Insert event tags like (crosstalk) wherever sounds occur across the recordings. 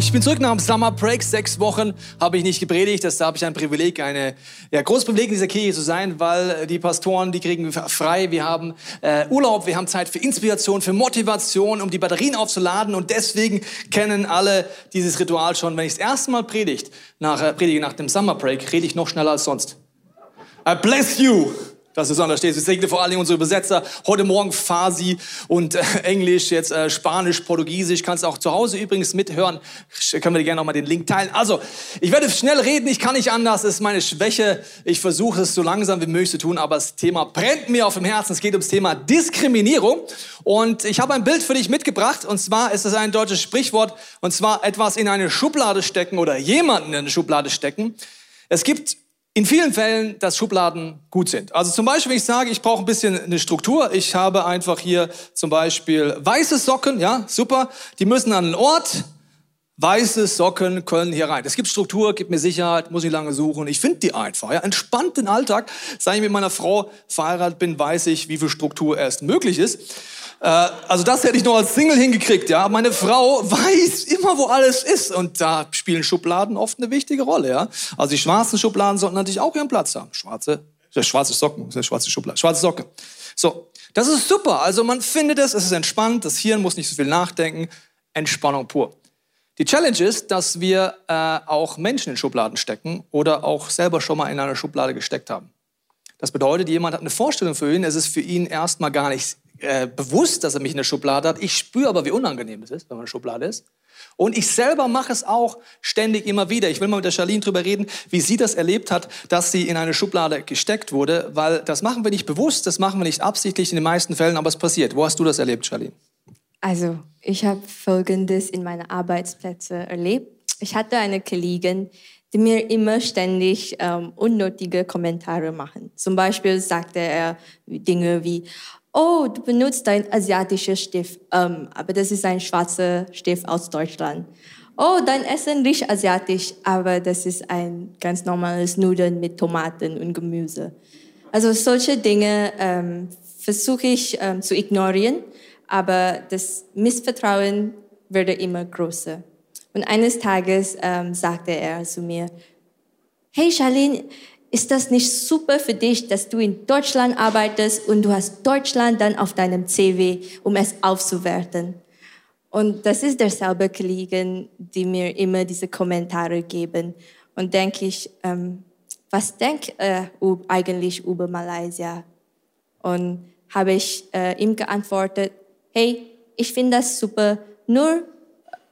Ich bin zurück nach dem Summer Break. Sechs Wochen habe ich nicht gepredigt. Das habe ich ein Privileg, eine ja, großes Privileg in dieser Kirche zu sein, weil die Pastoren, die kriegen frei. Wir haben äh, Urlaub, wir haben Zeit für Inspiration, für Motivation, um die Batterien aufzuladen. Und deswegen kennen alle dieses Ritual schon. Wenn ich das erste Mal predigt, nach, äh, predige nach dem Summer Break, rede ich noch schneller als sonst. I bless you. Das ist anders steht. Ich segne vor allen Dingen unsere Übersetzer. Heute Morgen Farsi und äh, Englisch, jetzt äh, Spanisch, Portugiesisch. Kannst auch zu Hause übrigens mithören. Können wir dir gerne nochmal den Link teilen. Also, ich werde schnell reden. Ich kann nicht anders. Das ist meine Schwäche. Ich versuche es so langsam wie möglich zu tun. Aber das Thema brennt mir auf dem Herzen. Es geht ums Thema Diskriminierung. Und ich habe ein Bild für dich mitgebracht. Und zwar ist es ein deutsches Sprichwort. Und zwar etwas in eine Schublade stecken oder jemanden in eine Schublade stecken. Es gibt in vielen Fällen, dass Schubladen gut sind. Also zum Beispiel, wenn ich sage, ich brauche ein bisschen eine Struktur. Ich habe einfach hier zum Beispiel weiße Socken, ja, super. Die müssen an einen Ort. Weiße Socken können hier rein. Es gibt Struktur, gibt mir Sicherheit, muss ich lange suchen. Ich finde die einfach. Ja. Entspannt den Alltag. Seit ich mit meiner Frau verheiratet bin, weiß ich, wie viel Struktur erst möglich ist. Äh, also das hätte ich noch als Single hingekriegt, ja. Meine Frau weiß immer, wo alles ist. Und da spielen Schubladen oft eine wichtige Rolle, ja. Also die schwarzen Schubladen sollten natürlich auch ihren Platz haben. Schwarze, äh, schwarze Socken, schwarze Schublade, schwarze Socke. So. Das ist super. Also man findet es, es ist entspannt, das Hirn muss nicht so viel nachdenken. Entspannung pur. Die Challenge ist, dass wir äh, auch Menschen in Schubladen stecken oder auch selber schon mal in einer Schublade gesteckt haben. Das bedeutet, jemand hat eine Vorstellung für ihn, es ist für ihn erstmal gar nicht äh, bewusst, dass er mich in der Schublade hat. Ich spüre aber, wie unangenehm es ist, wenn man in der Schublade ist. Und ich selber mache es auch ständig immer wieder. Ich will mal mit der Charlene drüber reden, wie sie das erlebt hat, dass sie in eine Schublade gesteckt wurde, weil das machen wir nicht bewusst, das machen wir nicht absichtlich in den meisten Fällen, aber es passiert. Wo hast du das erlebt, Charlene? Also, ich habe Folgendes in meinen Arbeitsplätzen erlebt. Ich hatte eine Kollegin, die mir immer ständig ähm, unnötige Kommentare machen. Zum Beispiel sagte er Dinge wie, oh, du benutzt dein asiatischer Stift, ähm, aber das ist ein schwarzer Stift aus Deutschland. Oh, dein Essen riecht asiatisch, aber das ist ein ganz normales Nudeln mit Tomaten und Gemüse. Also solche Dinge ähm, versuche ich ähm, zu ignorieren, aber das Missvertrauen würde immer größer. Und eines Tages ähm, sagte er zu mir, hey Charlene, ist das nicht super für dich, dass du in Deutschland arbeitest und du hast Deutschland dann auf deinem CV, um es aufzuwerten? Und das ist derselbe Kollegen, die mir immer diese Kommentare geben. Und denke ich, ähm, was denkt er äh, eigentlich über Malaysia? Und habe ich äh, ihm geantwortet, hey, ich finde das super, nur,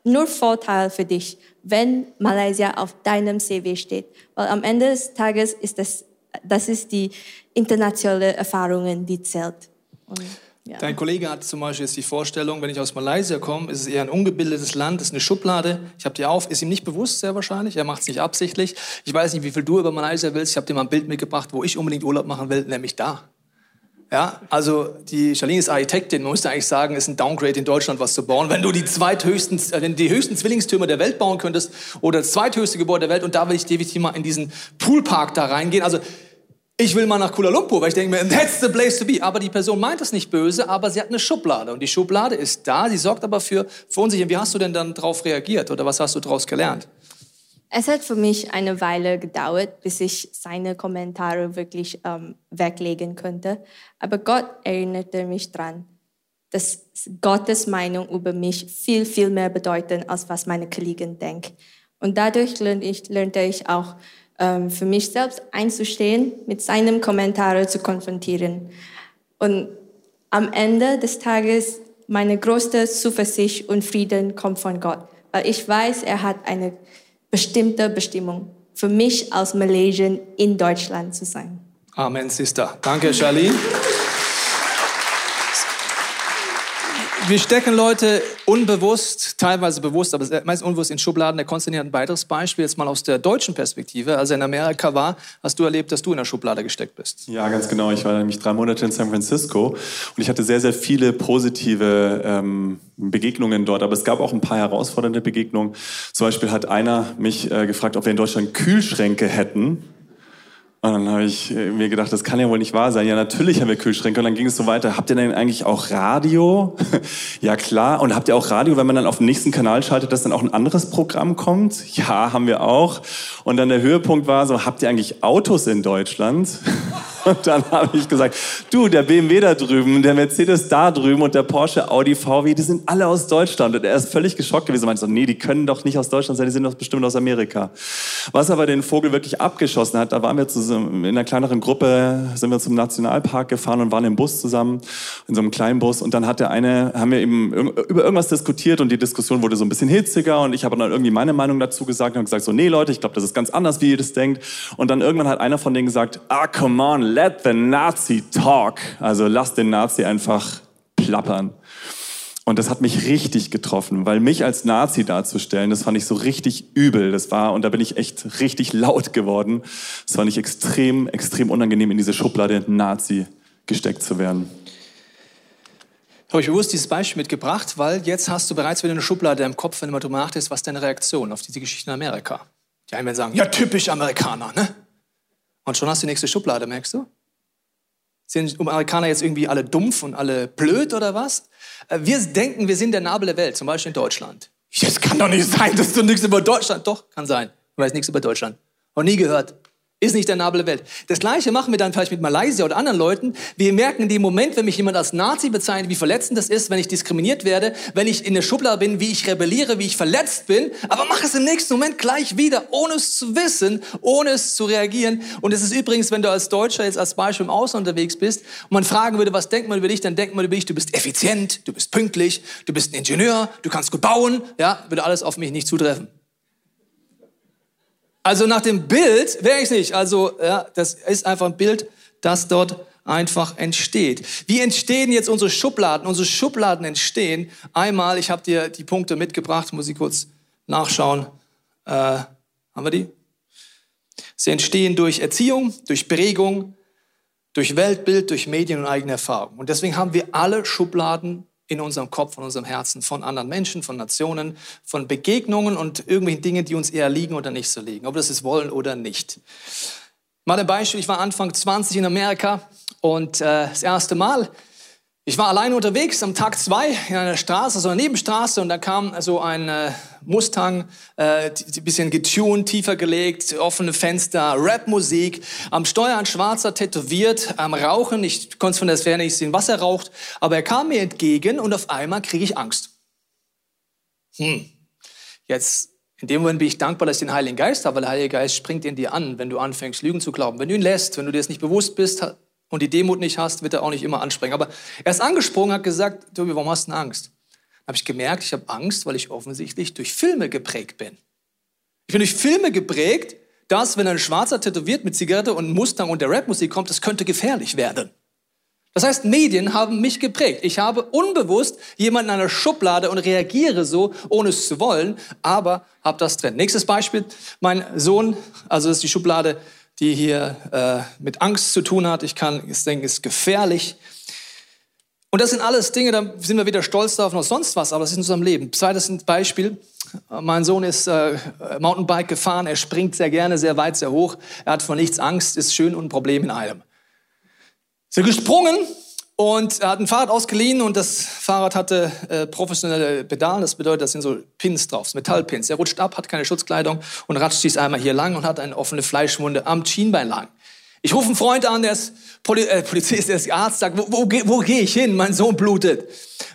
nur Vorteil für dich wenn Malaysia auf deinem CV steht. Weil am Ende des Tages ist das, das ist die internationale Erfahrung, die zählt. Und. Dein Kollege hat zum Beispiel jetzt die Vorstellung, wenn ich aus Malaysia komme, ist es eher ein ungebildetes Land, ist eine Schublade. Ich habe die auf, ist ihm nicht bewusst, sehr wahrscheinlich. Er macht es nicht absichtlich. Ich weiß nicht, wie viel du über Malaysia willst. Ich habe dir mal ein Bild mitgebracht, wo ich unbedingt Urlaub machen will, nämlich da. Ja, also die Charlene ist Architektin, man müsste eigentlich sagen, ist ein Downgrade in Deutschland, was zu bauen. Wenn du die zweithöchsten, äh, die höchsten Zwillingstürme der Welt bauen könntest oder das zweithöchste Gebäude der Welt und da will ich definitiv mal in diesen Poolpark da reingehen. Also ich will mal nach Kuala Lumpur, weil ich denke mir, that's the place to be. Aber die Person meint das nicht böse, aber sie hat eine Schublade und die Schublade ist da, sie sorgt aber für, Unsicherheit. Wie hast du denn dann darauf reagiert oder was hast du daraus gelernt? Es hat für mich eine Weile gedauert, bis ich seine Kommentare wirklich ähm, weglegen konnte. Aber Gott erinnerte mich daran, dass Gottes Meinung über mich viel, viel mehr bedeutet, als was meine Kollegen denken. Und dadurch lernte ich, lernte ich auch, ähm, für mich selbst einzustehen, mit seinem Kommentar zu konfrontieren. Und am Ende des Tages, meine größte Zuversicht und Frieden kommt von Gott. Weil ich weiß, er hat eine bestimmte Bestimmung für mich als Malaysian in Deutschland zu sein. Amen, Sister. Danke, Charlene. Wir stecken Leute unbewusst, teilweise bewusst, aber meist unbewusst in Schubladen. Der Konstantin hat ein weiteres Beispiel, jetzt mal aus der deutschen Perspektive. Als er in Amerika war, hast du erlebt, dass du in der Schublade gesteckt bist. Ja, ganz genau. Ich war nämlich drei Monate in San Francisco und ich hatte sehr, sehr viele positive ähm, Begegnungen dort. Aber es gab auch ein paar herausfordernde Begegnungen. Zum Beispiel hat einer mich äh, gefragt, ob wir in Deutschland Kühlschränke hätten. Und dann habe ich äh, mir gedacht, das kann ja wohl nicht wahr sein. Ja, natürlich haben wir Kühlschränke. Und dann ging es so weiter. Habt ihr denn eigentlich auch Radio? (laughs) ja, klar. Und habt ihr auch Radio, wenn man dann auf den nächsten Kanal schaltet, dass dann auch ein anderes Programm kommt? Ja, haben wir auch. Und dann der Höhepunkt war so, habt ihr eigentlich Autos in Deutschland? (laughs) Und dann habe ich gesagt, du, der BMW da drüben, der Mercedes da drüben und der Porsche, Audi, VW, die sind alle aus Deutschland. Und er ist völlig geschockt gewesen. Er meinte so, nee, die können doch nicht aus Deutschland sein, die sind doch bestimmt aus Amerika. Was aber den Vogel wirklich abgeschossen hat, da waren wir zusammen, in einer kleineren Gruppe, sind wir zum Nationalpark gefahren und waren im Bus zusammen, in so einem kleinen Bus. Und dann hat der eine, haben wir eben über irgendwas diskutiert und die Diskussion wurde so ein bisschen hitziger und ich habe dann irgendwie meine Meinung dazu gesagt und gesagt so, nee Leute, ich glaube, das ist ganz anders, wie ihr das denkt. Und dann irgendwann hat einer von denen gesagt, ah, come on, let the Nazi talk. Also lass den Nazi einfach plappern. Und das hat mich richtig getroffen, weil mich als Nazi darzustellen, das fand ich so richtig übel. Das war, und da bin ich echt richtig laut geworden. Das fand ich extrem, extrem unangenehm, in diese Schublade Nazi gesteckt zu werden. Habe ich bewusst dieses Beispiel mitgebracht, weil jetzt hast du bereits wieder eine Schublade im Kopf, wenn du mal drüber nachdenkst, was deine Reaktion auf diese Geschichte in Amerika. Die einen werden sagen, ja, typisch Amerikaner, ne? Und schon hast du die nächste Schublade, merkst du? Sind Amerikaner jetzt irgendwie alle dumpf und alle blöd oder was? Äh, wir denken, wir sind der Nabel der Welt, zum Beispiel in Deutschland. Das kann doch nicht sein, dass du nichts über Deutschland. Doch, kann sein. Du weißt nichts über Deutschland. Noch nie gehört. Ist nicht der Nabel der Welt. Das Gleiche machen wir dann vielleicht mit Malaysia oder anderen Leuten. Wir merken in dem Moment, wenn mich jemand als Nazi bezeichnet, wie verletzend das ist, wenn ich diskriminiert werde, wenn ich in der Schublade bin, wie ich rebelliere, wie ich verletzt bin. Aber mach es im nächsten Moment gleich wieder, ohne es zu wissen, ohne es zu reagieren. Und es ist übrigens, wenn du als Deutscher jetzt als Beispiel im Ausland unterwegs bist und man fragen würde, was denkt man über dich, dann denkt man über dich, du bist effizient, du bist pünktlich, du bist ein Ingenieur, du kannst gut bauen. Ja, würde alles auf mich nicht zutreffen. Also nach dem Bild wäre ich nicht. Also ja, das ist einfach ein Bild, das dort einfach entsteht. Wie entstehen jetzt unsere Schubladen? Unsere Schubladen entstehen einmal, ich habe dir die Punkte mitgebracht, muss ich kurz nachschauen. Äh, haben wir die? Sie entstehen durch Erziehung, durch Prägung, durch Weltbild, durch Medien und eigene Erfahrung. Und deswegen haben wir alle Schubladen in unserem Kopf, in unserem Herzen von anderen Menschen, von Nationen, von Begegnungen und irgendwelchen Dingen, die uns eher liegen oder nicht so liegen, ob das ist wollen oder nicht. Mal ein Beispiel, ich war Anfang 20 in Amerika und äh, das erste Mal ich war allein unterwegs am Tag zwei in einer Straße, so einer Nebenstraße, und da kam so ein äh, Mustang, äh, bisschen getuned, tiefer gelegt, offene Fenster, Rapmusik, am Steuer ein Schwarzer tätowiert, am Rauchen. Ich konnte von der Ferne nicht sehen, was er raucht, aber er kam mir entgegen und auf einmal kriege ich Angst. Hm. Jetzt in dem Moment bin ich dankbar, dass ich den Heiligen Geist habe, weil der Heilige Geist springt in dir an, wenn du anfängst, Lügen zu glauben. Wenn du ihn lässt, wenn du dir das nicht bewusst bist, und die Demut nicht hast, wird er auch nicht immer anspringen. Aber er ist angesprungen, hat gesagt, Tobi, warum hast du Angst? Dann habe ich gemerkt, ich habe Angst, weil ich offensichtlich durch Filme geprägt bin. Ich bin durch Filme geprägt, dass, wenn ein Schwarzer tätowiert mit Zigarette und Mustang und der Rapmusik kommt, das könnte gefährlich werden. Das heißt, Medien haben mich geprägt. Ich habe unbewusst jemanden in einer Schublade und reagiere so, ohne es zu wollen, aber habe das drin. Nächstes Beispiel, mein Sohn, also das ist die Schublade die hier äh, mit Angst zu tun hat. Ich kann es denken, ist gefährlich. Und das sind alles Dinge, da sind wir wieder stolz darauf noch sonst was, aber es ist in unserem Leben. Zweites Beispiel. Mein Sohn ist äh, Mountainbike gefahren, er springt sehr gerne, sehr weit, sehr hoch. Er hat vor nichts Angst, ist schön und ein Problem in einem. Ist er gesprungen und er hat ein Fahrrad ausgeliehen und das Fahrrad hatte äh, professionelle Pedalen. Das bedeutet, da sind so Pins drauf, Metallpins. Er rutscht ab, hat keine Schutzkleidung und ratscht dies einmal hier lang und hat eine offene Fleischwunde am Schienbein lang. Ich rufe einen Freund an, der ist Poli äh, Polizist, der ist Arzt, sagt, wo, wo, wo gehe ich hin? Mein Sohn blutet. Und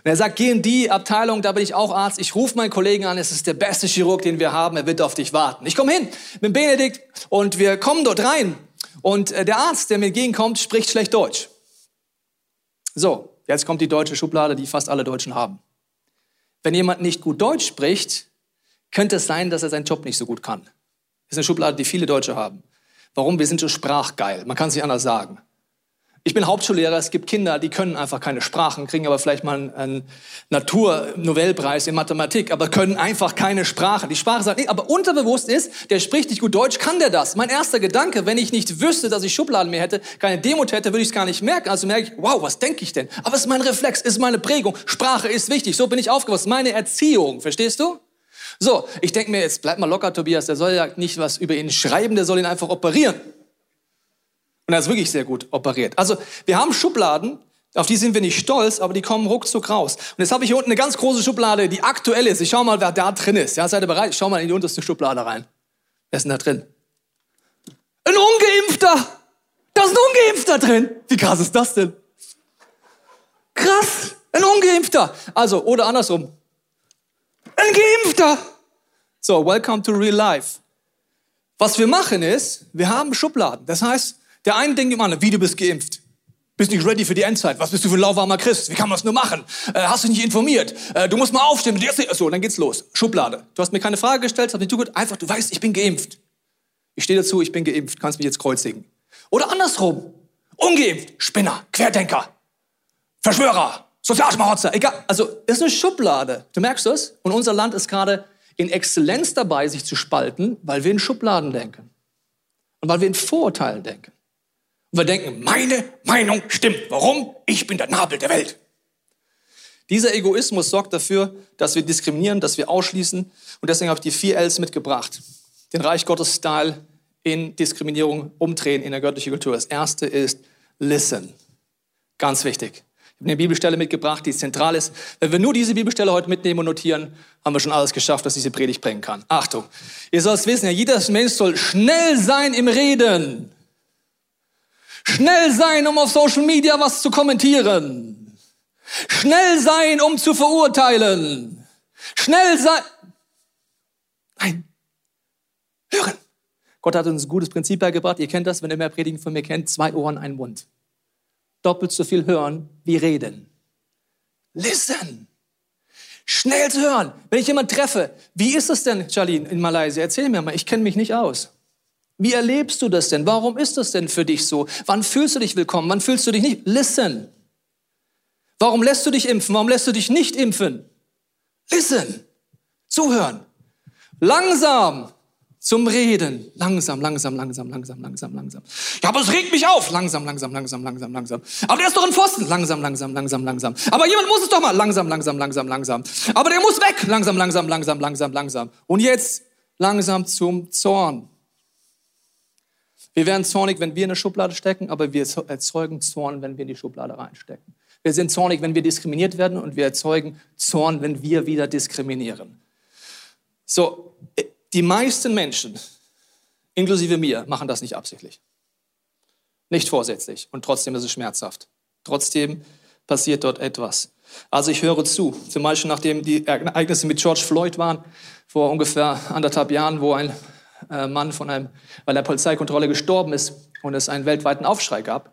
er sagt, geh in die Abteilung, da bin ich auch Arzt. Ich rufe meinen Kollegen an, es ist der beste Chirurg, den wir haben, er wird auf dich warten. Ich komme hin mit Benedikt und wir kommen dort rein. Und äh, der Arzt, der mir entgegenkommt, spricht schlecht Deutsch. So, jetzt kommt die deutsche Schublade, die fast alle Deutschen haben. Wenn jemand nicht gut Deutsch spricht, könnte es sein, dass er seinen Job nicht so gut kann. Das ist eine Schublade, die viele Deutsche haben. Warum? Wir sind so sprachgeil. Man kann es nicht anders sagen. Ich bin Hauptschullehrer, es gibt Kinder, die können einfach keine Sprachen, kriegen aber vielleicht mal einen, einen Naturnobelpreis in Mathematik, aber können einfach keine Sprache. Die Sprache sagt nicht, aber unterbewusst ist, der spricht nicht gut Deutsch, kann der das? Mein erster Gedanke, wenn ich nicht wüsste, dass ich Schubladen mehr hätte, keine Demut hätte, würde ich es gar nicht merken. Also merke ich, wow, was denke ich denn? Aber es ist mein Reflex, es ist meine Prägung. Sprache ist wichtig, so bin ich aufgewachsen. Meine Erziehung, verstehst du? So, ich denke mir jetzt, bleib mal locker, Tobias, der soll ja nicht was über ihn schreiben, der soll ihn einfach operieren. Und er ist wirklich sehr gut operiert. Also wir haben Schubladen, auf die sind wir nicht stolz, aber die kommen ruckzuck raus. Und jetzt habe ich hier unten eine ganz große Schublade, die aktuell ist. Ich schau mal, wer da drin ist. Ja, seid ihr bereit? Ich schau mal in die unterste Schublade rein. Wer ist denn da drin? Ein Ungeimpfter! Da ist ein Ungeimpfter drin! Wie krass ist das denn? Krass! Ein Ungeimpfter! Also, oder andersrum. Ein Geimpfter! So, welcome to real life. Was wir machen ist, wir haben Schubladen. Das heißt, der eine denkt im anderen, wie du bist geimpft. Bist nicht ready für die Endzeit. Was bist du für ein lauwarmer Christ? Wie kann man das nur machen? Äh, hast du nicht informiert? Äh, du musst mal aufstehen. So, dann geht's los. Schublade. Du hast mir keine Frage gestellt, hast mich zugehört. Einfach, du weißt, ich bin geimpft. Ich stehe dazu, ich bin geimpft. Kannst mich jetzt kreuzigen. Oder andersrum. Ungeimpft. Spinner. Querdenker. Verschwörer. Sozialschmarotzer. Egal. Also, es ist eine Schublade. Du merkst das? Und unser Land ist gerade in Exzellenz dabei, sich zu spalten, weil wir in Schubladen denken. Und weil wir in Vorurteilen denken. Und wir denken, meine Meinung stimmt. Warum? Ich bin der Nabel der Welt. Dieser Egoismus sorgt dafür, dass wir diskriminieren, dass wir ausschließen. Und deswegen habe ich die vier Ls mitgebracht. Den Reich Gottes Style in Diskriminierung umdrehen in der göttlichen Kultur. Das erste ist listen. Ganz wichtig. Ich habe eine Bibelstelle mitgebracht, die zentral ist. Wenn wir nur diese Bibelstelle heute mitnehmen und notieren, haben wir schon alles geschafft, was diese Predigt bringen kann. Achtung. Ihr sollt wissen, ja, jeder Mensch soll schnell sein im Reden. Schnell sein, um auf Social Media was zu kommentieren. Schnell sein, um zu verurteilen. Schnell sein. Nein. Hören. Gott hat uns ein gutes Prinzip beigebracht. Ihr kennt das, wenn ihr mehr Predigen von mir kennt. Zwei Ohren, ein Mund. Doppelt so viel hören wie reden. Listen. Schnell zu hören. Wenn ich jemanden treffe, wie ist es denn, Charlene, in Malaysia? Erzähl mir mal, ich kenne mich nicht aus. Wie erlebst du das denn? Warum ist das denn für dich so? Wann fühlst du dich willkommen? Wann fühlst du dich nicht? Listen. Warum lässt du dich impfen? Warum lässt du dich nicht impfen? Listen. Zuhören. Langsam zum Reden. Langsam, langsam, langsam, langsam, langsam, langsam. Ja, aber es regt mich auf. Langsam, langsam, langsam, langsam, langsam. Aber der ist doch ein Pfosten. Langsam, langsam, langsam, langsam. Aber jemand muss es doch mal. Langsam, langsam, langsam, langsam. Aber der muss weg. Langsam, langsam, langsam, langsam, langsam. Und jetzt langsam zum Zorn. Wir werden zornig, wenn wir in eine Schublade stecken, aber wir erzeugen Zorn, wenn wir in die Schublade reinstecken. Wir sind zornig, wenn wir diskriminiert werden und wir erzeugen Zorn, wenn wir wieder diskriminieren. So, die meisten Menschen, inklusive mir, machen das nicht absichtlich. Nicht vorsätzlich und trotzdem ist es schmerzhaft. Trotzdem passiert dort etwas. Also ich höre zu. Zum Beispiel nachdem die Ereignisse mit George Floyd waren, vor ungefähr anderthalb Jahren, wo ein äh, Mann von einem, weil der Polizeikontrolle gestorben ist und es einen weltweiten Aufschrei gab,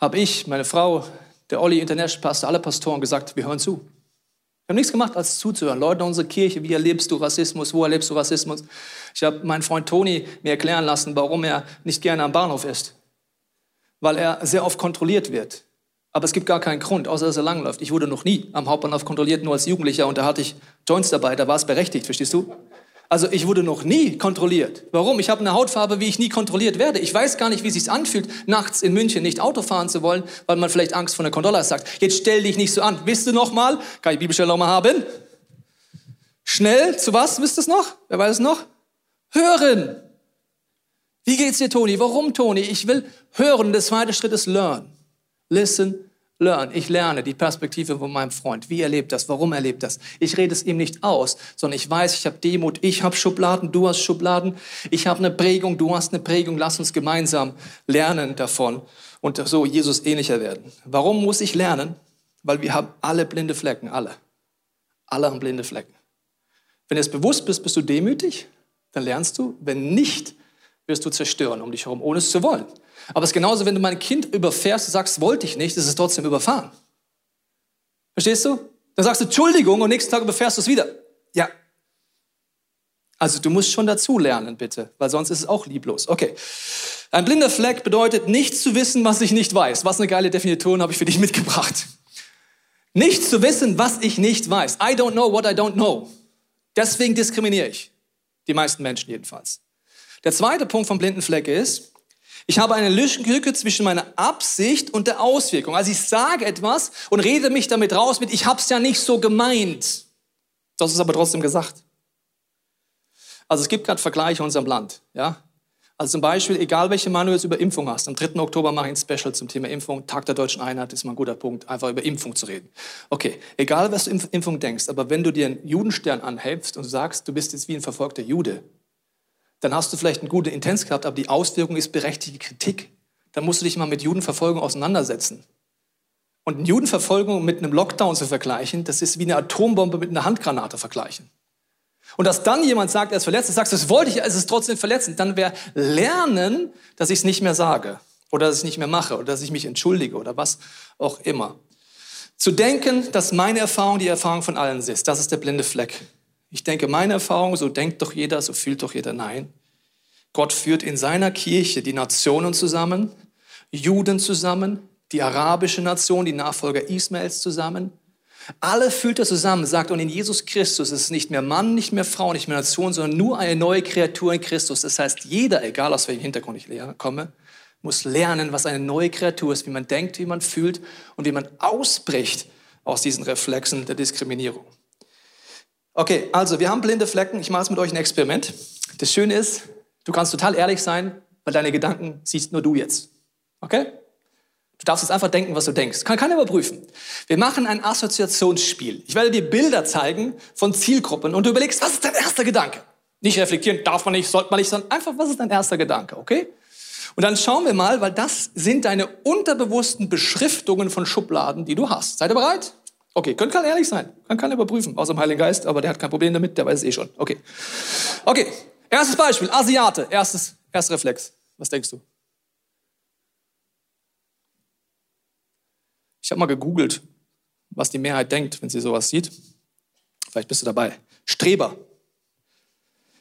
habe ich, meine Frau, der Olli, International Pastor, alle Pastoren gesagt, wir hören zu. Wir haben nichts gemacht, als zuzuhören. Leute, unsere Kirche, wie erlebst du Rassismus? Wo erlebst du Rassismus? Ich habe meinen Freund Toni mir erklären lassen, warum er nicht gerne am Bahnhof ist. Weil er sehr oft kontrolliert wird. Aber es gibt gar keinen Grund, außer dass er langläuft. Ich wurde noch nie am Hauptbahnhof kontrolliert, nur als Jugendlicher. Und da hatte ich Joints dabei, da war es berechtigt, verstehst du? Also ich wurde noch nie kontrolliert. Warum? Ich habe eine Hautfarbe, wie ich nie kontrolliert werde. Ich weiß gar nicht, wie es sich anfühlt, nachts in München nicht Auto fahren zu wollen, weil man vielleicht Angst vor der Kontrolle. Sagt, jetzt stell dich nicht so an. Wisst du noch mal? Kann ich Bibelstelle noch mal haben? Schnell zu was? Wisst ihr es noch? Wer weiß es noch? Hören. Wie geht's dir, Toni? Warum, Toni? Ich will hören. Der zweite Schritt ist learn. Listen, learn. Ich lerne die Perspektive von meinem Freund. Wie erlebt das? Warum erlebt das? Ich rede es ihm nicht aus, sondern ich weiß, ich habe Demut, ich habe Schubladen, du hast Schubladen, ich habe eine Prägung, du hast eine Prägung. Lass uns gemeinsam lernen davon und so Jesus ähnlicher werden. Warum muss ich lernen? Weil wir haben alle blinde Flecken, alle. Alle haben blinde Flecken. Wenn du es bewusst bist, bist du demütig, dann lernst du. Wenn nicht, wirst du zerstören um dich herum, ohne es zu wollen. Aber es ist genauso, wenn du mein Kind überfährst und sagst, wollte ich nicht, ist es trotzdem überfahren. Verstehst du? Dann sagst du Entschuldigung und nächsten Tag überfährst du es wieder. Ja. Also du musst schon dazu lernen, bitte, weil sonst ist es auch lieblos. Okay. Ein blinder Fleck bedeutet, nichts zu wissen, was ich nicht weiß. Was eine geile Definition habe ich für dich (laughs) mitgebracht. Nichts zu wissen, was ich nicht weiß. I don't know what I don't know. Deswegen diskriminiere ich. Die meisten Menschen jedenfalls. Der zweite Punkt vom blinden Fleck ist, ich habe eine Lücke zwischen meiner Absicht und der Auswirkung. Also ich sage etwas und rede mich damit raus mit, ich habe es ja nicht so gemeint. Das ist aber trotzdem gesagt. Also es gibt gerade Vergleiche in unserem Land. Ja? Also zum Beispiel, egal welche Meinung du jetzt über Impfung hast, am 3. Oktober mache ich ein Special zum Thema Impfung, Tag der Deutschen Einheit ist mal ein guter Punkt, einfach über Impfung zu reden. Okay, egal was du Impf Impfung denkst, aber wenn du dir einen Judenstern anhältst und sagst, du bist jetzt wie ein verfolgter Jude, dann hast du vielleicht eine gute Intenz gehabt, aber die Auswirkung ist berechtigte Kritik. Dann musst du dich mal mit Judenverfolgung auseinandersetzen. Und eine Judenverfolgung mit einem Lockdown zu vergleichen, das ist wie eine Atombombe mit einer Handgranate vergleichen. Und dass dann jemand sagt, er ist verletzt, du sagst, das wollte ich, es ist trotzdem verletzend, dann wäre lernen, dass ich es nicht mehr sage oder dass ich es nicht mehr mache oder dass ich mich entschuldige oder was auch immer. Zu denken, dass meine Erfahrung die Erfahrung von allen ist, das ist der blinde Fleck. Ich denke, meine Erfahrung, so denkt doch jeder, so fühlt doch jeder. Nein. Gott führt in seiner Kirche die Nationen zusammen, Juden zusammen, die arabische Nation, die Nachfolger Ismaels zusammen, alle fühlt er zusammen, sagt, und in Jesus Christus ist es nicht mehr Mann, nicht mehr Frau, nicht mehr Nation, sondern nur eine neue Kreatur in Christus. Das heißt, jeder, egal aus welchem Hintergrund ich komme, muss lernen, was eine neue Kreatur ist, wie man denkt, wie man fühlt und wie man ausbricht aus diesen Reflexen der Diskriminierung. Okay, also wir haben blinde Flecken. Ich mache jetzt mit euch ein Experiment. Das Schöne ist, du kannst total ehrlich sein, weil deine Gedanken siehst nur du jetzt. Okay? Du darfst jetzt einfach denken, was du denkst. Kann keiner überprüfen. Wir machen ein Assoziationsspiel. Ich werde dir Bilder zeigen von Zielgruppen und du überlegst, was ist dein erster Gedanke? Nicht reflektieren, darf man nicht, sollte man nicht, sondern einfach, was ist dein erster Gedanke, okay? Und dann schauen wir mal, weil das sind deine unterbewussten Beschriftungen von Schubladen, die du hast. Seid ihr bereit? Okay, könnt keiner ehrlich sein. Kann keiner überprüfen, außer dem Heiligen Geist, aber der hat kein Problem damit, der weiß es eh schon. Okay. Okay, erstes Beispiel, Asiate, erstes, erster Reflex. Was denkst du? Ich habe mal gegoogelt, was die Mehrheit denkt, wenn sie sowas sieht. Vielleicht bist du dabei. Streber.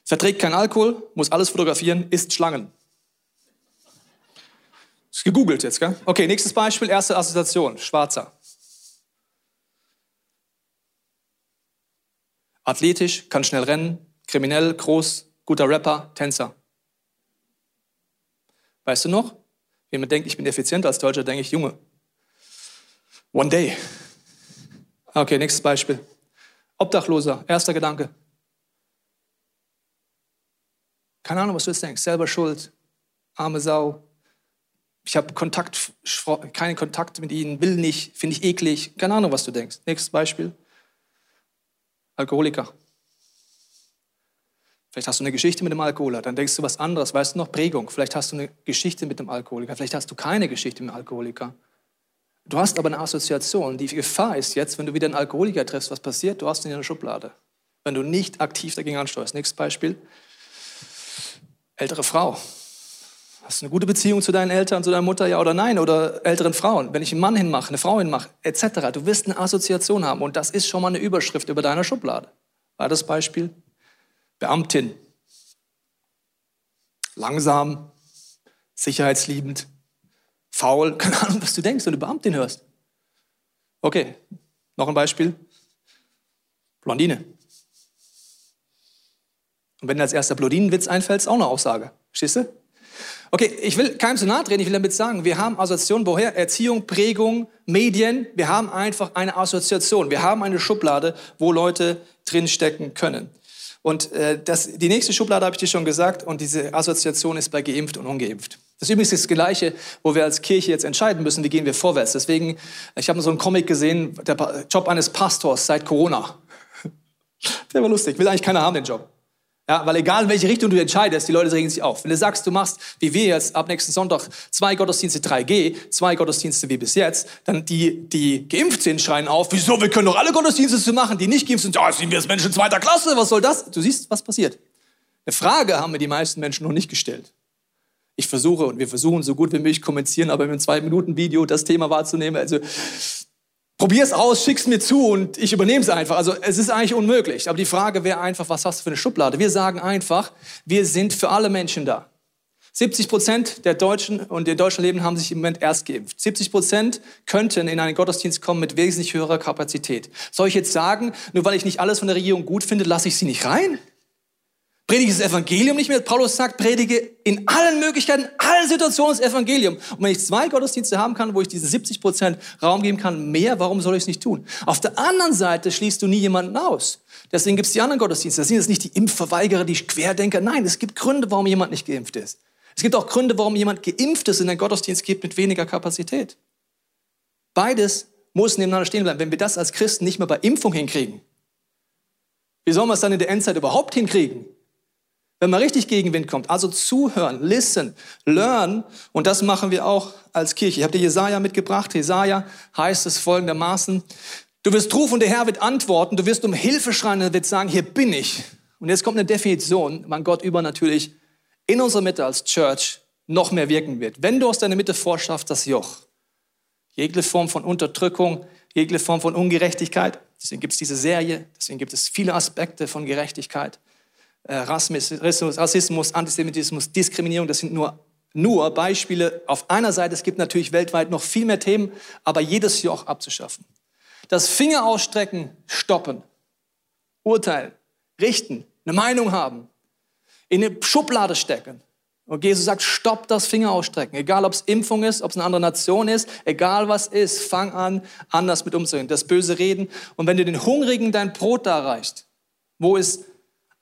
Verträgt kein Alkohol, muss alles fotografieren, isst Schlangen. Ist gegoogelt jetzt, gell? Okay, nächstes Beispiel, erste Assoziation. Schwarzer. Athletisch, kann schnell rennen, kriminell, groß, guter Rapper, Tänzer. Weißt du noch? Wenn man denkt, ich bin effizient als Deutscher, denke ich, Junge, One day. Okay, nächstes Beispiel. Obdachloser, erster Gedanke. Keine Ahnung, was du jetzt denkst. Selber schuld, arme Sau. Ich habe Kontakt, keinen Kontakt mit ihnen, will nicht, finde ich eklig. Keine Ahnung, was du denkst. Nächstes Beispiel. Alkoholiker. Vielleicht hast du eine Geschichte mit dem Alkoholiker, dann denkst du was anderes. Weißt du noch, Prägung. Vielleicht hast du eine Geschichte mit dem Alkoholiker, vielleicht hast du keine Geschichte mit dem Alkoholiker. Du hast aber eine Assoziation. Die Gefahr ist jetzt, wenn du wieder einen Alkoholiker triffst, was passiert? Du hast ihn in der Schublade. Wenn du nicht aktiv dagegen ansteuerst. Nächstes Beispiel. Ältere Frau. Hast du eine gute Beziehung zu deinen Eltern, zu deiner Mutter, ja oder nein? Oder älteren Frauen. Wenn ich einen Mann hinmache, eine Frau hinmache, etc. Du wirst eine Assoziation haben. Und das ist schon mal eine Überschrift über deiner Schublade. War das Beispiel? Beamtin. Langsam, sicherheitsliebend, faul, (laughs) keine Ahnung, was du denkst, wenn du Beamtin hörst. Okay, noch ein Beispiel. Blondine. Und wenn dir als erster Blondinenwitz einfällt, ist auch eine Aussage. Verstehst du? Okay, ich will keinem zu nahe treten, ich will damit sagen, wir haben Assoziationen, woher? Erziehung, Prägung, Medien, wir haben einfach eine Assoziation. Wir haben eine Schublade, wo Leute drinstecken können. Und äh, das, die nächste Schublade habe ich dir schon gesagt, und diese Assoziation ist bei geimpft und ungeimpft. Das ist übrigens das Gleiche, wo wir als Kirche jetzt entscheiden müssen, wie gehen wir vorwärts. Deswegen, ich habe so einen Comic gesehen, der Job eines Pastors seit Corona. (laughs) Der war lustig, will eigentlich keiner haben, den Job. Ja, weil egal in welche Richtung du entscheidest, die Leute regen sich auf. Wenn du sagst, du machst, wie wir jetzt ab nächsten Sonntag, zwei Gottesdienste 3G, zwei Gottesdienste wie bis jetzt, dann die, die geimpft sind, schreien auf, wieso, wir können doch alle Gottesdienste so machen, die nicht geimpft sind, ja, sind wir jetzt Menschen zweiter Klasse, was soll das? Du siehst, was passiert. Eine Frage haben mir die meisten Menschen noch nicht gestellt. Ich versuche und wir versuchen so gut wie möglich kommunizieren, aber im zwei Minuten Video das Thema wahrzunehmen. Also probier es aus, schick's mir zu und ich übernehme es einfach. Also es ist eigentlich unmöglich. Aber die Frage wäre einfach, was hast du für eine Schublade? Wir sagen einfach, wir sind für alle Menschen da. 70 Prozent der Deutschen und in Deutschland leben haben sich im Moment erst geimpft. 70 Prozent könnten in einen Gottesdienst kommen mit wesentlich höherer Kapazität. Soll ich jetzt sagen, nur weil ich nicht alles von der Regierung gut finde, lasse ich sie nicht rein? Predige das Evangelium nicht mehr? Paulus sagt, predige in allen Möglichkeiten, allen Situationen das Evangelium. Und wenn ich zwei Gottesdienste haben kann, wo ich diese 70 Prozent Raum geben kann, mehr, warum soll ich es nicht tun? Auf der anderen Seite schließt du nie jemanden aus. Deswegen gibt es die anderen Gottesdienste. Das sind jetzt nicht die Impfverweigerer, die Querdenker. Nein, es gibt Gründe, warum jemand nicht geimpft ist. Es gibt auch Gründe, warum jemand geimpft ist in einen Gottesdienst gibt mit weniger Kapazität. Beides muss nebeneinander stehen bleiben. Wenn wir das als Christen nicht mehr bei Impfung hinkriegen, wie sollen wir es dann in der Endzeit überhaupt hinkriegen? Wenn mal richtig Gegenwind kommt, also zuhören, listen, learn, und das machen wir auch als Kirche. Ich habe dir Jesaja mitgebracht. Jesaja heißt es folgendermaßen: Du wirst rufen und der Herr wird antworten. Du wirst um Hilfe schreien und er wird sagen: Hier bin ich. Und jetzt kommt eine Definition, wann Gott übernatürlich in unserer Mitte als Church noch mehr wirken wird. Wenn du aus deiner Mitte vorschaffst, das Joch, jegliche Form von Unterdrückung, jegliche Form von Ungerechtigkeit, deswegen gibt es diese Serie, deswegen gibt es viele Aspekte von Gerechtigkeit, Rassismus, Rassismus, Antisemitismus, Diskriminierung, das sind nur, nur Beispiele. Auf einer Seite, es gibt natürlich weltweit noch viel mehr Themen, aber jedes Joch abzuschaffen. Das Finger ausstrecken, stoppen, urteilen, richten, eine Meinung haben, in eine Schublade stecken. Und Jesus sagt, stopp das Finger ausstrecken. Egal, ob es Impfung ist, ob es eine andere Nation ist, egal was ist, fang an, anders mit umzugehen. Das böse Reden. Und wenn du den Hungrigen dein Brot da reichst, wo ist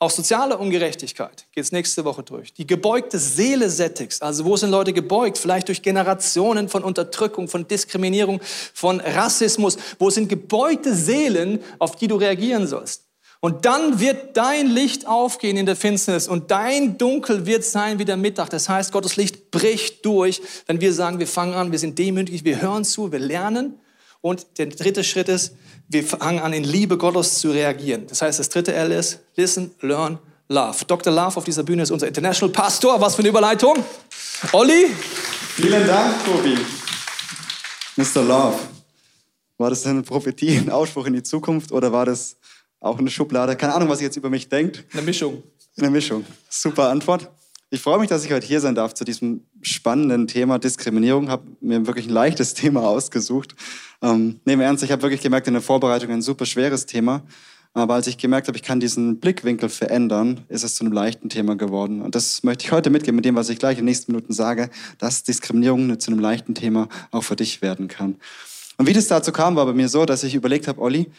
auch soziale Ungerechtigkeit, geht es nächste Woche durch. Die gebeugte Seele sättigst, also wo sind Leute gebeugt? Vielleicht durch Generationen von Unterdrückung, von Diskriminierung, von Rassismus. Wo sind gebeugte Seelen, auf die du reagieren sollst? Und dann wird dein Licht aufgehen in der Finsternis und dein Dunkel wird sein wie der Mittag. Das heißt, Gottes Licht bricht durch, wenn wir sagen, wir fangen an, wir sind demütig, wir hören zu, wir lernen. Und der dritte Schritt ist, wir fangen an, in Liebe Gottes zu reagieren. Das heißt, das dritte L ist, listen, learn, love. Dr. Love auf dieser Bühne ist unser International Pastor. Was für eine Überleitung. Olli? Vielen Dank, Tobi. Mr. Love. War das eine Prophetie, ein Ausspruch in die Zukunft oder war das auch eine Schublade. Keine Ahnung, was ihr jetzt über mich denkt. Eine Mischung. Eine Mischung. Super Antwort. Ich freue mich, dass ich heute hier sein darf zu diesem spannenden Thema Diskriminierung. Habe mir wirklich ein leichtes (laughs) Thema ausgesucht. Ähm, nehme ernst, ich habe wirklich gemerkt in der Vorbereitung ein super schweres Thema. Aber als ich gemerkt habe, ich kann diesen Blickwinkel verändern, ist es zu einem leichten Thema geworden. Und das möchte ich heute mitgeben mit dem, was ich gleich in den nächsten Minuten sage, dass Diskriminierung zu einem leichten Thema auch für dich werden kann. Und wie das dazu kam, war bei mir so, dass ich überlegt habe, Olli,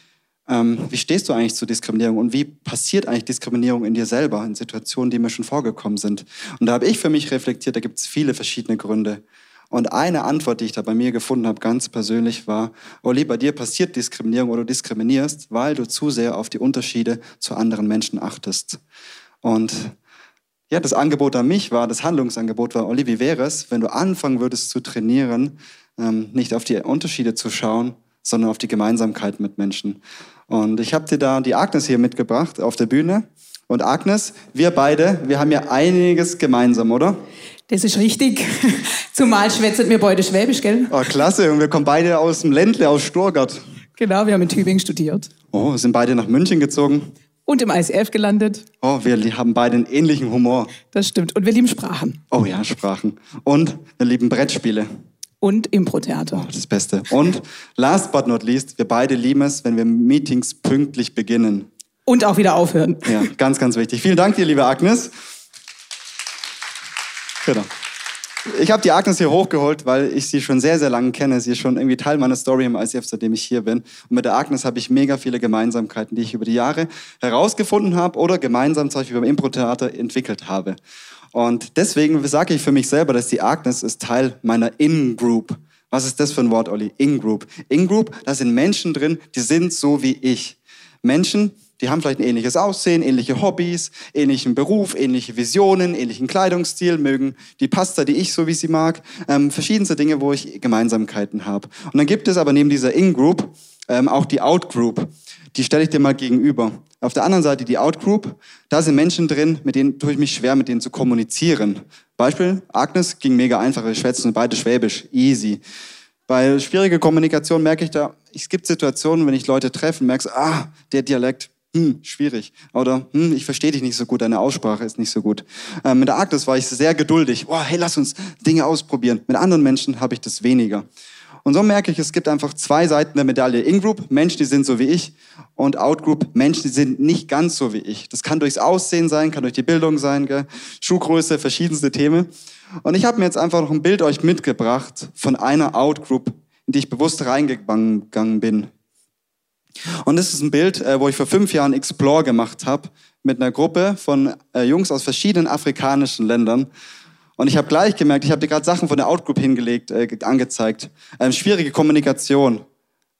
ähm, wie stehst du eigentlich zu Diskriminierung und wie passiert eigentlich Diskriminierung in dir selber, in Situationen, die mir schon vorgekommen sind? Und da habe ich für mich reflektiert, da gibt es viele verschiedene Gründe. Und eine Antwort, die ich da bei mir gefunden habe, ganz persönlich war, Olli, bei dir passiert Diskriminierung oder du diskriminierst, weil du zu sehr auf die Unterschiede zu anderen Menschen achtest. Und ja, das Angebot an mich war, das Handlungsangebot war, Olli, wie wäre es, wenn du anfangen würdest zu trainieren, ähm, nicht auf die Unterschiede zu schauen, sondern auf die Gemeinsamkeit mit Menschen. Und ich habe dir da die Agnes hier mitgebracht auf der Bühne. Und Agnes, wir beide, wir haben ja einiges gemeinsam, oder? Das ist richtig. (laughs) Zumal schwätzen wir beide Schwäbisch, gell? Oh, klasse. Und wir kommen beide aus dem Ländle, aus Stuttgart. Genau, wir haben in Tübingen studiert. Oh, sind beide nach München gezogen. Und im ICF gelandet. Oh, wir haben beide einen ähnlichen Humor. Das stimmt. Und wir lieben Sprachen. Oh ja, Sprachen. Und wir lieben Brettspiele und Impro-Theater. Oh, das Beste. Und last but not least, wir beide lieben es, wenn wir Meetings pünktlich beginnen. Und auch wieder aufhören. Ja, ganz, ganz wichtig. Vielen Dank dir, liebe Agnes. Genau. Ich habe die Agnes hier hochgeholt, weil ich sie schon sehr, sehr lange kenne. Sie ist schon irgendwie Teil meiner Story im ICF, seitdem ich hier bin. Und mit der Agnes habe ich mega viele Gemeinsamkeiten, die ich über die Jahre herausgefunden habe oder gemeinsam zum Beispiel beim Impro-Theater entwickelt habe. Und deswegen sage ich für mich selber, dass die Agnes ist Teil meiner In-Group. Was ist das für ein Wort, Olli? In-Group. In-Group, da sind Menschen drin, die sind so wie ich. Menschen, die haben vielleicht ein ähnliches Aussehen, ähnliche Hobbys, ähnlichen Beruf, ähnliche Visionen, ähnlichen Kleidungsstil, mögen die Pasta, die ich so wie sie mag, ähm, verschiedenste Dinge, wo ich Gemeinsamkeiten habe. Und dann gibt es aber neben dieser In-Group ähm, auch die Out-Group. Die stelle ich dir mal gegenüber. Auf der anderen Seite die Outgroup, da sind Menschen drin, mit denen tue ich mich schwer, mit denen zu kommunizieren. Beispiel, Agnes ging mega einfach, wir schwätzen beide Schwäbisch, easy. Bei schwieriger Kommunikation merke ich da, es gibt Situationen, wenn ich Leute treffe, merke ah, der Dialekt, hm, schwierig. Oder, hm, ich verstehe dich nicht so gut, deine Aussprache ist nicht so gut. Ähm, mit der Arktis war ich sehr geduldig. Oh, hey, lass uns Dinge ausprobieren. Mit anderen Menschen habe ich das weniger. Und so merke ich, es gibt einfach zwei Seiten der Medaille. In-Group, Menschen, die sind so wie ich. Und Out-Group, Menschen, die sind nicht ganz so wie ich. Das kann durchs Aussehen sein, kann durch die Bildung sein, gell? Schuhgröße, verschiedenste Themen. Und ich habe mir jetzt einfach noch ein Bild euch mitgebracht von einer Out-Group, in die ich bewusst reingegangen bin. Und das ist ein Bild, äh, wo ich vor fünf Jahren Explore gemacht habe mit einer Gruppe von äh, Jungs aus verschiedenen afrikanischen Ländern. Und ich habe gleich gemerkt, ich habe dir gerade Sachen von der Outgroup hingelegt, äh, angezeigt. Ähm, schwierige Kommunikation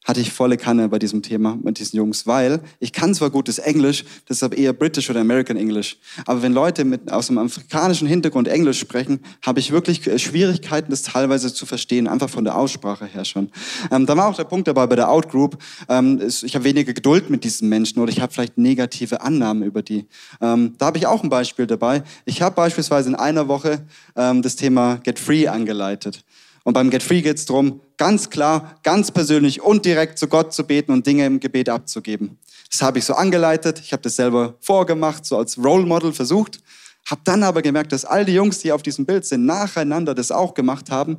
hatte ich volle Kanne bei diesem Thema mit diesen Jungs, weil ich kann zwar gutes Englisch, deshalb eher British oder American English, aber wenn Leute mit, aus einem afrikanischen Hintergrund Englisch sprechen, habe ich wirklich äh, Schwierigkeiten, das teilweise zu verstehen, einfach von der Aussprache her schon. Ähm, da war auch der Punkt dabei bei der Outgroup, ähm, ich habe weniger Geduld mit diesen Menschen oder ich habe vielleicht negative Annahmen über die. Ähm, da habe ich auch ein Beispiel dabei. Ich habe beispielsweise in einer Woche ähm, das Thema Get Free angeleitet. Und beim Get Free geht es darum, ganz klar, ganz persönlich und direkt zu Gott zu beten und Dinge im Gebet abzugeben. Das habe ich so angeleitet. Ich habe das selber vorgemacht, so als Role Model versucht. Habe dann aber gemerkt, dass all die Jungs, die auf diesem Bild sind, nacheinander das auch gemacht haben,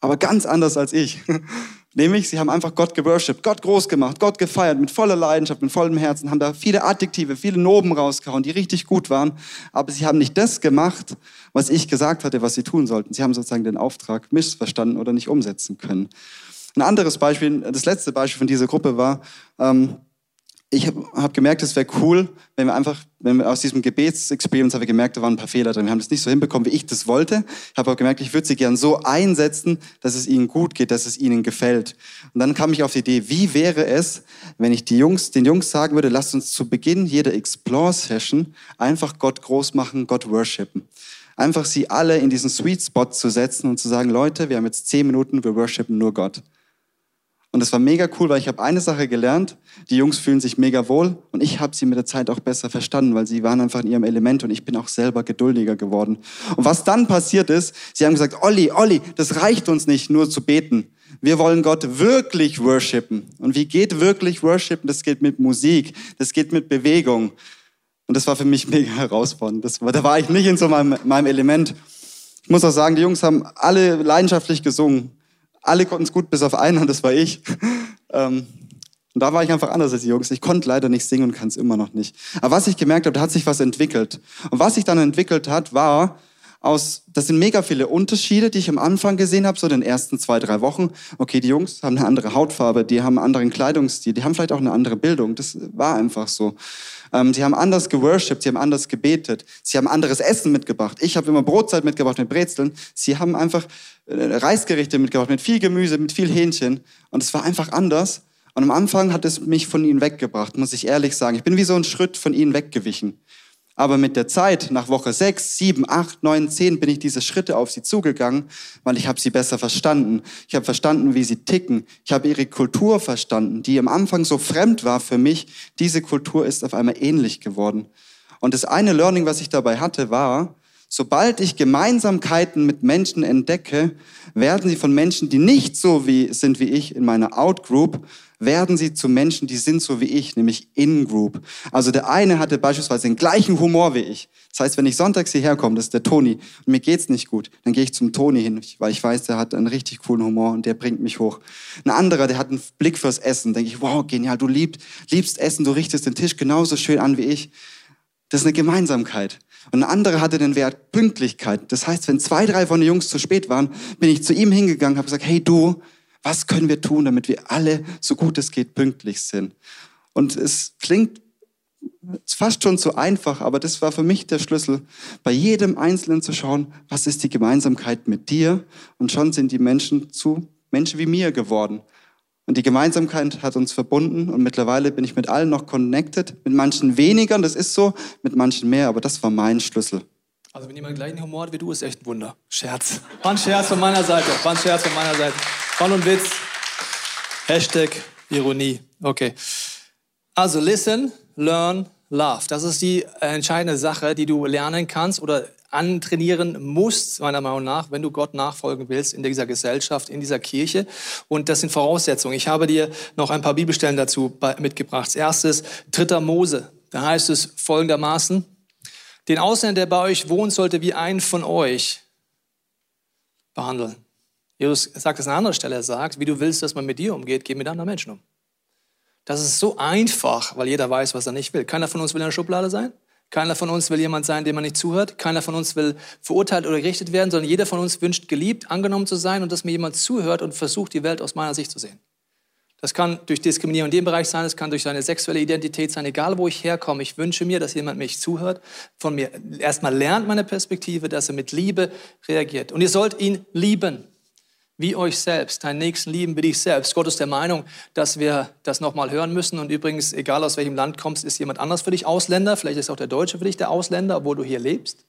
aber ganz anders als ich. (laughs) Nämlich, sie haben einfach Gott geworshipped, Gott groß gemacht, Gott gefeiert, mit voller Leidenschaft, mit vollem Herzen, haben da viele Adjektive, viele Noben rausgehauen, die richtig gut waren. Aber sie haben nicht das gemacht, was ich gesagt hatte, was sie tun sollten. Sie haben sozusagen den Auftrag missverstanden oder nicht umsetzen können. Ein anderes Beispiel, das letzte Beispiel von dieser Gruppe war, ähm, ich habe hab gemerkt, es wäre cool, wenn wir einfach, wenn wir aus diesem Gebetsexperience haben wir gemerkt, da waren ein paar Fehler drin. Wir haben das nicht so hinbekommen, wie ich das wollte. Ich habe auch gemerkt, ich würde sie gern so einsetzen, dass es ihnen gut geht, dass es ihnen gefällt. Und dann kam ich auf die Idee, wie wäre es, wenn ich die Jungs, den Jungs sagen würde, lasst uns zu Beginn jeder Explore-Session einfach Gott groß machen, Gott worshipen. Einfach sie alle in diesen Sweet Spot zu setzen und zu sagen, Leute, wir haben jetzt zehn Minuten, wir worshipen nur Gott. Und das war mega cool, weil ich habe eine Sache gelernt. Die Jungs fühlen sich mega wohl und ich habe sie mit der Zeit auch besser verstanden, weil sie waren einfach in ihrem Element und ich bin auch selber geduldiger geworden. Und was dann passiert ist, sie haben gesagt, Olli, Olli, das reicht uns nicht, nur zu beten. Wir wollen Gott wirklich worshipen. Und wie geht wirklich worshipen? Das geht mit Musik, das geht mit Bewegung. Und das war für mich (laughs) mega herausfordernd. Das da war ich nicht in so meinem, meinem Element. Ich muss auch sagen, die Jungs haben alle leidenschaftlich gesungen. Alle konnten es gut, bis auf einen, (laughs) und das war ich. Ähm, und da war ich einfach anders als die Jungs. Ich konnte leider nicht singen und kann es immer noch nicht. Aber was ich gemerkt habe, da hat sich was entwickelt. Und was sich dann entwickelt hat, war aus, das sind mega viele Unterschiede, die ich am Anfang gesehen habe, so in den ersten zwei, drei Wochen. Okay, die Jungs haben eine andere Hautfarbe, die haben einen anderen Kleidungsstil, die haben vielleicht auch eine andere Bildung. Das war einfach so. Ähm, sie haben anders geworshipped, sie haben anders gebetet, sie haben anderes Essen mitgebracht. Ich habe immer Brotzeit mitgebracht mit Brezeln. Sie haben einfach äh, Reisgerichte mitgebracht mit viel Gemüse, mit viel Hähnchen. Und es war einfach anders. Und am Anfang hat es mich von ihnen weggebracht, muss ich ehrlich sagen. Ich bin wie so ein Schritt von ihnen weggewichen. Aber mit der Zeit, nach Woche 6, 7, 8, 9, 10, bin ich diese Schritte auf sie zugegangen, weil ich habe sie besser verstanden. Ich habe verstanden, wie sie ticken. Ich habe ihre Kultur verstanden, die am Anfang so fremd war für mich. Diese Kultur ist auf einmal ähnlich geworden. Und das eine Learning, was ich dabei hatte, war, sobald ich Gemeinsamkeiten mit Menschen entdecke, werden sie von Menschen, die nicht so wie, sind wie ich in meiner Outgroup, werden sie zu Menschen, die sind so wie ich, nämlich in-group. Also der eine hatte beispielsweise den gleichen Humor wie ich. Das heißt, wenn ich sonntags hierher komme, das ist der Toni, und mir geht's nicht gut, dann gehe ich zum Toni hin, weil ich weiß, der hat einen richtig coolen Humor und der bringt mich hoch. Ein anderer, der hat einen Blick fürs Essen, denke ich, wow, genial, du liebst, liebst Essen, du richtest den Tisch genauso schön an wie ich. Das ist eine Gemeinsamkeit. Und ein anderer hatte den Wert Pünktlichkeit. Das heißt, wenn zwei, drei von den Jungs zu spät waren, bin ich zu ihm hingegangen, habe gesagt, hey du, was können wir tun, damit wir alle, so gut es geht, pünktlich sind? Und es klingt fast schon zu einfach, aber das war für mich der Schlüssel, bei jedem Einzelnen zu schauen, was ist die Gemeinsamkeit mit dir? Und schon sind die Menschen zu Menschen wie mir geworden. Und die Gemeinsamkeit hat uns verbunden und mittlerweile bin ich mit allen noch connected, mit manchen weniger, das ist so, mit manchen mehr, aber das war mein Schlüssel. Also wenn jemand gleichen Humor hat wie du, ist echt ein Wunder. Scherz. War ein Scherz von meiner Seite. War ein Scherz von meiner Seite. Fun und Witz. Hashtag Ironie. Okay. Also listen, learn, love. Das ist die entscheidende Sache, die du lernen kannst oder antrainieren musst, meiner Meinung nach, wenn du Gott nachfolgen willst in dieser Gesellschaft, in dieser Kirche. Und das sind Voraussetzungen. Ich habe dir noch ein paar Bibelstellen dazu mitgebracht. Erstes, dritter Mose. Da heißt es folgendermaßen, den Ausländer, der bei euch wohnt, sollte wie einen von euch behandeln. Jesus sagt es an anderer Stelle, er sagt, wie du willst, dass man mit dir umgeht, geh mit anderen Menschen um. Das ist so einfach, weil jeder weiß, was er nicht will. Keiner von uns will in der Schublade sein. Keiner von uns will jemand sein, dem man nicht zuhört. Keiner von uns will verurteilt oder gerichtet werden, sondern jeder von uns wünscht, geliebt, angenommen zu sein und dass mir jemand zuhört und versucht, die Welt aus meiner Sicht zu sehen. Das kann durch Diskriminierung in dem Bereich sein, es kann durch seine sexuelle Identität sein, egal wo ich herkomme. Ich wünsche mir, dass jemand mich zuhört, von mir erstmal lernt meine Perspektive, dass er mit Liebe reagiert. Und ihr sollt ihn lieben wie euch selbst, deinen Nächsten lieben wie dich selbst. Gott ist der Meinung, dass wir das nochmal hören müssen. Und übrigens, egal aus welchem Land kommst, ist jemand anders für dich Ausländer. Vielleicht ist auch der Deutsche für dich der Ausländer, obwohl du hier lebst.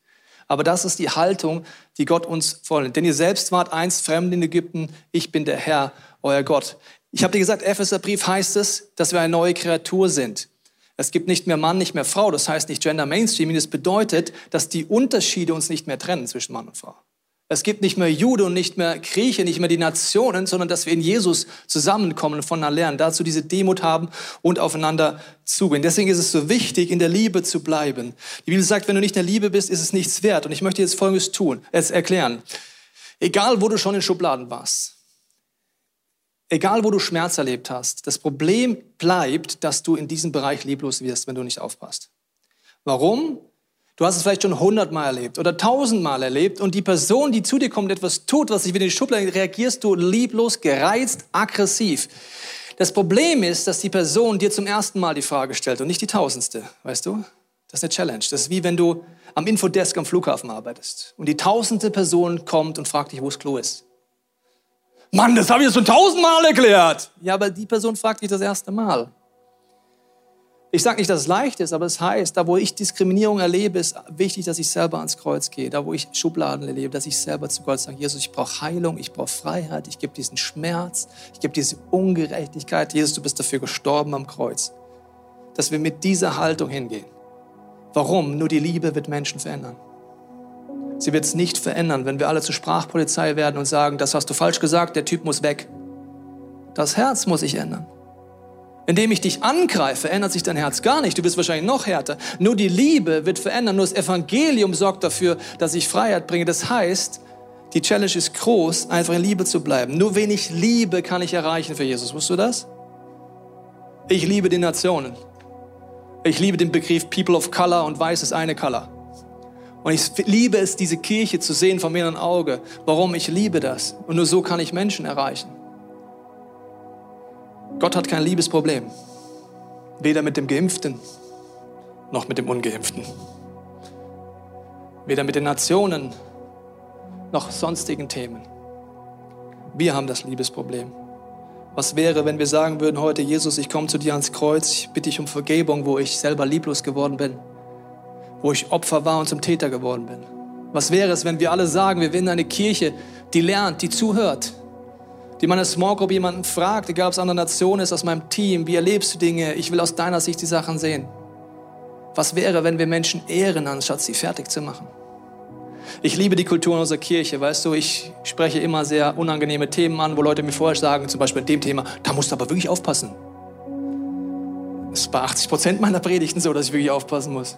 Aber das ist die Haltung, die Gott uns vornimmt. Denn ihr selbst wart einst fremd in Ägypten. Ich bin der Herr, euer Gott. Ich habe dir gesagt, Epheserbrief heißt es, dass wir eine neue Kreatur sind. Es gibt nicht mehr Mann, nicht mehr Frau. Das heißt nicht Gender Mainstreaming. Das bedeutet, dass die Unterschiede uns nicht mehr trennen zwischen Mann und Frau. Es gibt nicht mehr Jude und nicht mehr Grieche, nicht mehr die Nationen, sondern dass wir in Jesus zusammenkommen und voneinander lernen, dazu diese Demut haben und aufeinander zugehen. Deswegen ist es so wichtig, in der Liebe zu bleiben. Die Bibel sagt, wenn du nicht in der Liebe bist, ist es nichts wert. Und ich möchte jetzt Folgendes tun, jetzt erklären. Egal, wo du schon in Schubladen warst, egal, wo du Schmerz erlebt hast, das Problem bleibt, dass du in diesem Bereich lieblos wirst, wenn du nicht aufpasst. Warum? Du hast es vielleicht schon hundertmal erlebt oder tausendmal erlebt und die Person, die zu dir kommt, etwas tut, was sich wieder in die Schublade reagierst du lieblos, gereizt, aggressiv. Das Problem ist, dass die Person dir zum ersten Mal die Frage stellt und nicht die tausendste, weißt du? Das ist eine Challenge. Das ist wie wenn du am Infodesk am Flughafen arbeitest und die tausendste Person kommt und fragt dich, wo das Klo ist. Mann, das habe ich schon tausendmal erklärt. Ja, aber die Person fragt dich das erste Mal. Ich sage nicht, dass es leicht ist, aber es heißt, da wo ich Diskriminierung erlebe, ist wichtig, dass ich selber ans Kreuz gehe. Da wo ich Schubladen erlebe, dass ich selber zu Gott sage, Jesus, ich brauche Heilung, ich brauche Freiheit, ich gebe diesen Schmerz, ich gebe diese Ungerechtigkeit. Jesus, du bist dafür gestorben am Kreuz. Dass wir mit dieser Haltung hingehen. Warum? Nur die Liebe wird Menschen verändern. Sie wird es nicht verändern, wenn wir alle zur Sprachpolizei werden und sagen, das hast du falsch gesagt, der Typ muss weg. Das Herz muss sich ändern. Indem ich dich angreife, ändert sich dein Herz gar nicht. Du bist wahrscheinlich noch härter. Nur die Liebe wird verändern. Nur das Evangelium sorgt dafür, dass ich Freiheit bringe. Das heißt, die Challenge ist groß, einfach in Liebe zu bleiben. Nur wenig Liebe kann ich erreichen für Jesus. Wusstest du das? Ich liebe die Nationen. Ich liebe den Begriff People of Color und weiß ist eine Color. Und ich liebe es, diese Kirche zu sehen vom inneren Auge. Warum? Ich liebe das. Und nur so kann ich Menschen erreichen. Gott hat kein Liebesproblem. Weder mit dem Geimpften noch mit dem Ungeimpften. Weder mit den Nationen noch sonstigen Themen. Wir haben das Liebesproblem. Was wäre, wenn wir sagen würden heute, Jesus, ich komme zu dir ans Kreuz, ich bitte dich um Vergebung, wo ich selber lieblos geworden bin, wo ich Opfer war und zum Täter geworden bin? Was wäre es, wenn wir alle sagen, wir werden eine Kirche, die lernt, die zuhört, die meine Small Group jemanden fragt, egal ob es andere Nation ist, aus meinem Team, wie erlebst du Dinge? Ich will aus deiner Sicht die Sachen sehen. Was wäre, wenn wir Menschen ehren, anstatt sie fertig zu machen? Ich liebe die Kultur in unserer Kirche, weißt du, ich spreche immer sehr unangenehme Themen an, wo Leute mir vorher sagen, zum Beispiel dem Thema, da musst du aber wirklich aufpassen. Das ist bei 80 Prozent meiner Predigten so, dass ich wirklich aufpassen muss.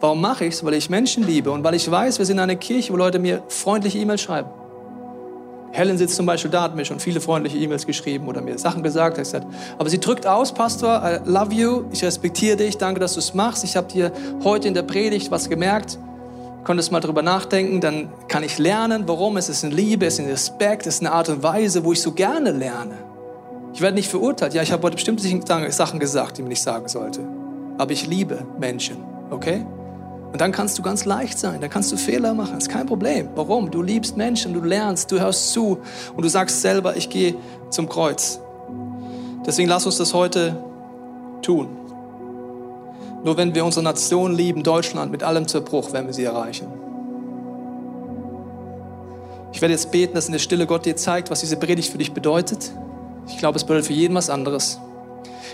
Warum mache ich es? Weil ich Menschen liebe und weil ich weiß, wir sind eine Kirche, wo Leute mir freundliche E-Mails schreiben. Helen sitzt zum Beispiel da, hat mir schon viele freundliche E-Mails geschrieben oder mir Sachen gesagt. Hat gesagt, aber sie drückt aus, Pastor, I love you, ich respektiere dich, danke, dass du es machst. Ich habe dir heute in der Predigt was gemerkt, konntest mal drüber nachdenken, dann kann ich lernen, warum. Es ist in Liebe, es ist in Respekt, es ist eine Art und Weise, wo ich so gerne lerne. Ich werde nicht verurteilt. Ja, ich habe heute bestimmte Sachen gesagt, die man nicht sagen sollte. Aber ich liebe Menschen, okay? Und dann kannst du ganz leicht sein, dann kannst du Fehler machen, ist kein Problem. Warum? Du liebst Menschen, du lernst, du hörst zu und du sagst selber, ich gehe zum Kreuz. Deswegen lass uns das heute tun. Nur wenn wir unsere Nation lieben, Deutschland, mit allem Zerbruch, werden wir sie erreichen. Ich werde jetzt beten, dass in der Stille Gott dir zeigt, was diese Predigt für dich bedeutet. Ich glaube, es bedeutet für jeden was anderes.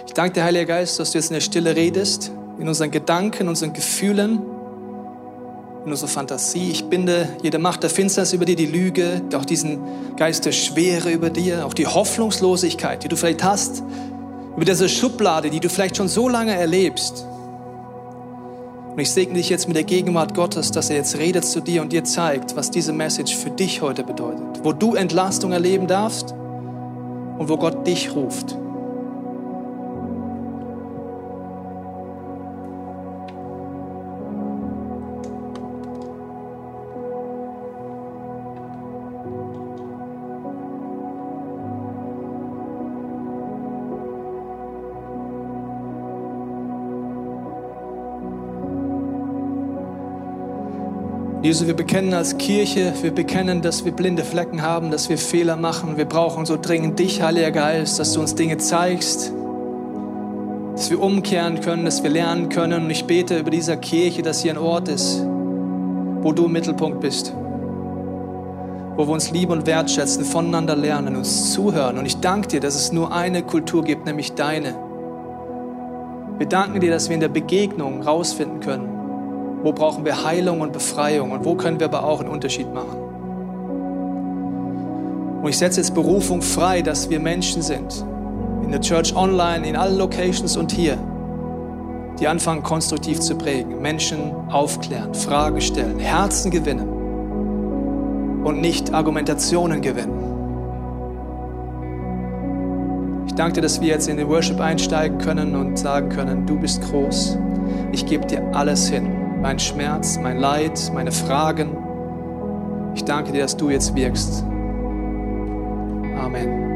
Ich danke dir, Heiliger Geist, dass du jetzt in der Stille redest, in unseren Gedanken, unseren Gefühlen in unsere Fantasie. Ich binde jede Macht der Finsternis über dir, die Lüge, auch diesen Geist der Schwere über dir, auch die Hoffnungslosigkeit, die du vielleicht hast, über diese Schublade, die du vielleicht schon so lange erlebst. Und ich segne dich jetzt mit der Gegenwart Gottes, dass er jetzt redet zu dir und dir zeigt, was diese Message für dich heute bedeutet. Wo du Entlastung erleben darfst und wo Gott dich ruft. Jesus, wir bekennen als Kirche, wir bekennen, dass wir blinde Flecken haben, dass wir Fehler machen. Wir brauchen so dringend dich, Heiliger Geist, dass du uns Dinge zeigst, dass wir umkehren können, dass wir lernen können. Und ich bete über dieser Kirche, dass hier ein Ort ist, wo du im Mittelpunkt bist, wo wir uns lieben und wertschätzen, voneinander lernen, uns zuhören. Und ich danke dir, dass es nur eine Kultur gibt, nämlich deine. Wir danken dir, dass wir in der Begegnung rausfinden können, wo brauchen wir Heilung und Befreiung? Und wo können wir aber auch einen Unterschied machen. Und ich setze jetzt Berufung frei, dass wir Menschen sind, in der Church Online, in allen Locations und hier, die anfangen konstruktiv zu prägen, Menschen aufklären, Fragen stellen, Herzen gewinnen und nicht Argumentationen gewinnen. Ich danke dir, dass wir jetzt in den Worship einsteigen können und sagen können, du bist groß, ich gebe dir alles hin mein Schmerz, mein Leid, meine Fragen. Ich danke dir, dass du jetzt wirkst. Amen.